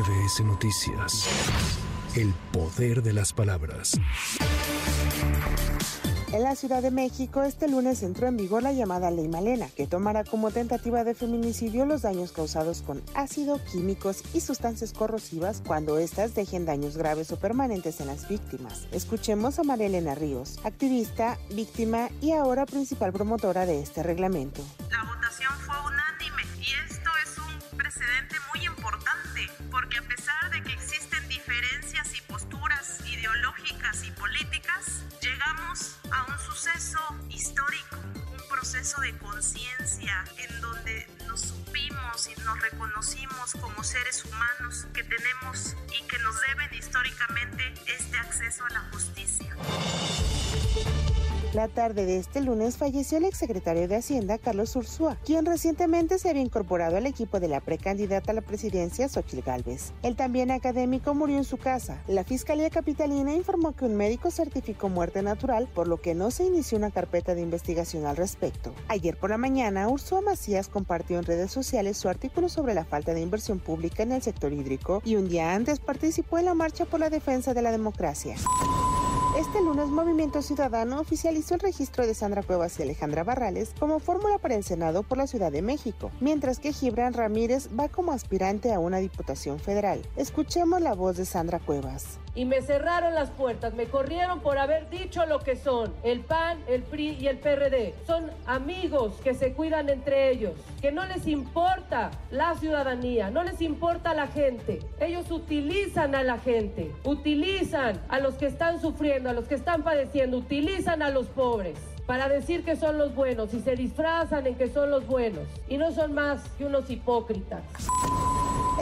MBS Noticias. El poder de las palabras. En la Ciudad de México, este lunes entró en vigor la llamada Ley Malena, que tomará como tentativa de feminicidio los daños causados con ácido, químicos y sustancias corrosivas cuando éstas dejen daños graves o permanentes en las víctimas. Escuchemos a María Elena Ríos, activista, víctima y ahora principal promotora de este reglamento. La votación suceso histórico, un proceso de conciencia en donde nos supimos y nos reconocimos como seres humanos que tenemos y que nos deben históricamente este acceso a la justicia. La tarde de este lunes falleció el exsecretario de Hacienda, Carlos Ursúa, quien recientemente se había incorporado al equipo de la precandidata a la presidencia, Xochitl Gálvez. El también académico murió en su casa. La Fiscalía Capitalina informó que un médico certificó muerte natural, por lo que no se inició una carpeta de investigación al respecto. Ayer por la mañana, Ursúa Macías compartió en redes sociales su artículo sobre la falta de inversión pública en el sector hídrico y un día antes participó en la marcha por la defensa de la democracia. Este lunes Movimiento Ciudadano oficializó el registro de Sandra Cuevas y Alejandra Barrales como fórmula para el Senado por la Ciudad de México, mientras que Gibran Ramírez va como aspirante a una diputación federal. Escuchemos la voz de Sandra Cuevas y me cerraron las puertas, me corrieron por haber dicho lo que son el PAN, el PRI y el PRD. Son amigos que se cuidan entre ellos, que no les importa la ciudadanía, no les importa la gente. Ellos utilizan a la gente, utilizan a los que están sufriendo, a los que están padeciendo, utilizan a los pobres para decir que son los buenos y se disfrazan en que son los buenos y no son más que unos hipócritas.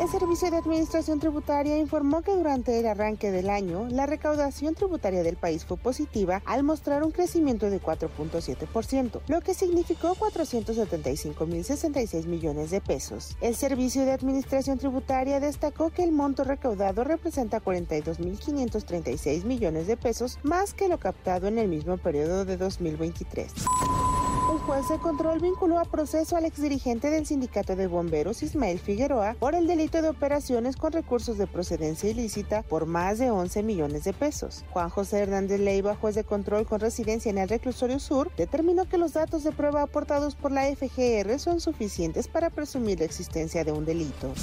El Servicio de Administración Tributaria informó que durante el arranque del año, la recaudación tributaria del país fue positiva al mostrar un crecimiento de 4.7%, lo que significó 475.066 millones de pesos. El Servicio de Administración Tributaria destacó que el monto recaudado representa 42.536 millones de pesos más que lo captado en el mismo periodo de 2023. Juez de control vinculó a proceso al exdirigente del sindicato de bomberos Ismael Figueroa por el delito de operaciones con recursos de procedencia ilícita por más de 11 millones de pesos. Juan José Hernández Leiva, juez de control con residencia en el reclusorio sur, determinó que los datos de prueba aportados por la FGR son suficientes para presumir la existencia de un delito.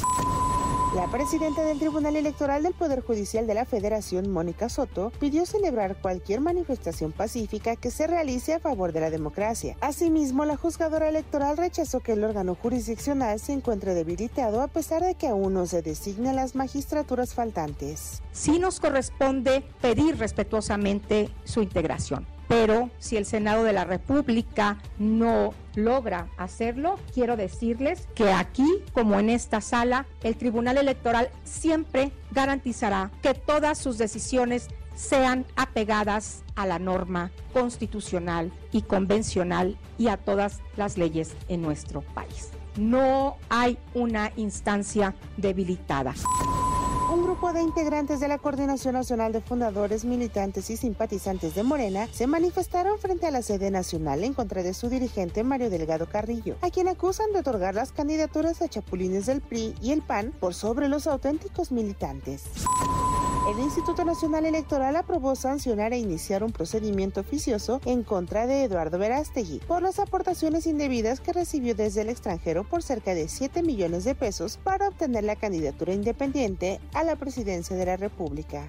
La presidenta del Tribunal Electoral del Poder Judicial de la Federación, Mónica Soto, pidió celebrar cualquier manifestación pacífica que se realice a favor de la democracia. Asimismo, la juzgadora electoral rechazó que el órgano jurisdiccional se encuentre debilitado a pesar de que aún no se designan las magistraturas faltantes. Sí nos corresponde pedir respetuosamente su integración pero si el Senado de la República no logra hacerlo, quiero decirles que aquí, como en esta sala, el Tribunal Electoral siempre garantizará que todas sus decisiones sean apegadas a la norma constitucional y convencional y a todas las leyes en nuestro país. No hay una instancia debilitada un grupo de integrantes de la Coordinación Nacional de Fundadores, Militantes y Simpatizantes de Morena se manifestaron frente a la sede nacional en contra de su dirigente Mario Delgado Carrillo, a quien acusan de otorgar las candidaturas a chapulines del PRI y el PAN por sobre los auténticos militantes. El Instituto Nacional Electoral aprobó sancionar e iniciar un procedimiento oficioso en contra de Eduardo Verástegui por las aportaciones indebidas que recibió desde el extranjero por cerca de 7 millones de pesos para obtener la candidatura independiente a la presidencia de la República.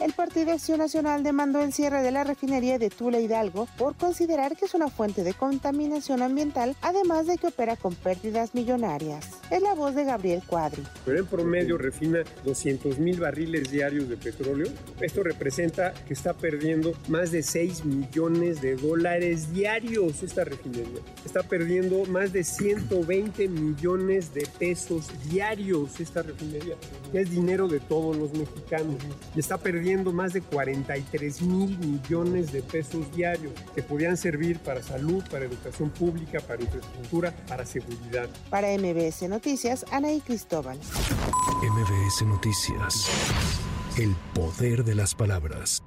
El Partido Acción Nacional demandó el cierre de la refinería de Tula Hidalgo por considerar que es una fuente de contaminación ambiental, además de que opera con pérdidas millonarias. Es la voz de Gabriel Cuadri. Pero en promedio refina 200 mil barriles diarios de petróleo. Esto representa que está perdiendo más de 6 millones de dólares diarios esta refinería. Está perdiendo más de 120 millones de pesos diarios esta refinería. Es dinero de todos los mexicanos. Y está perdiendo más de 43 mil millones de pesos diarios que podían servir para salud, para educación pública, para infraestructura, para seguridad. Para MBS Noticias, Anaí Cristóbal. MBS Noticias. El poder de las palabras.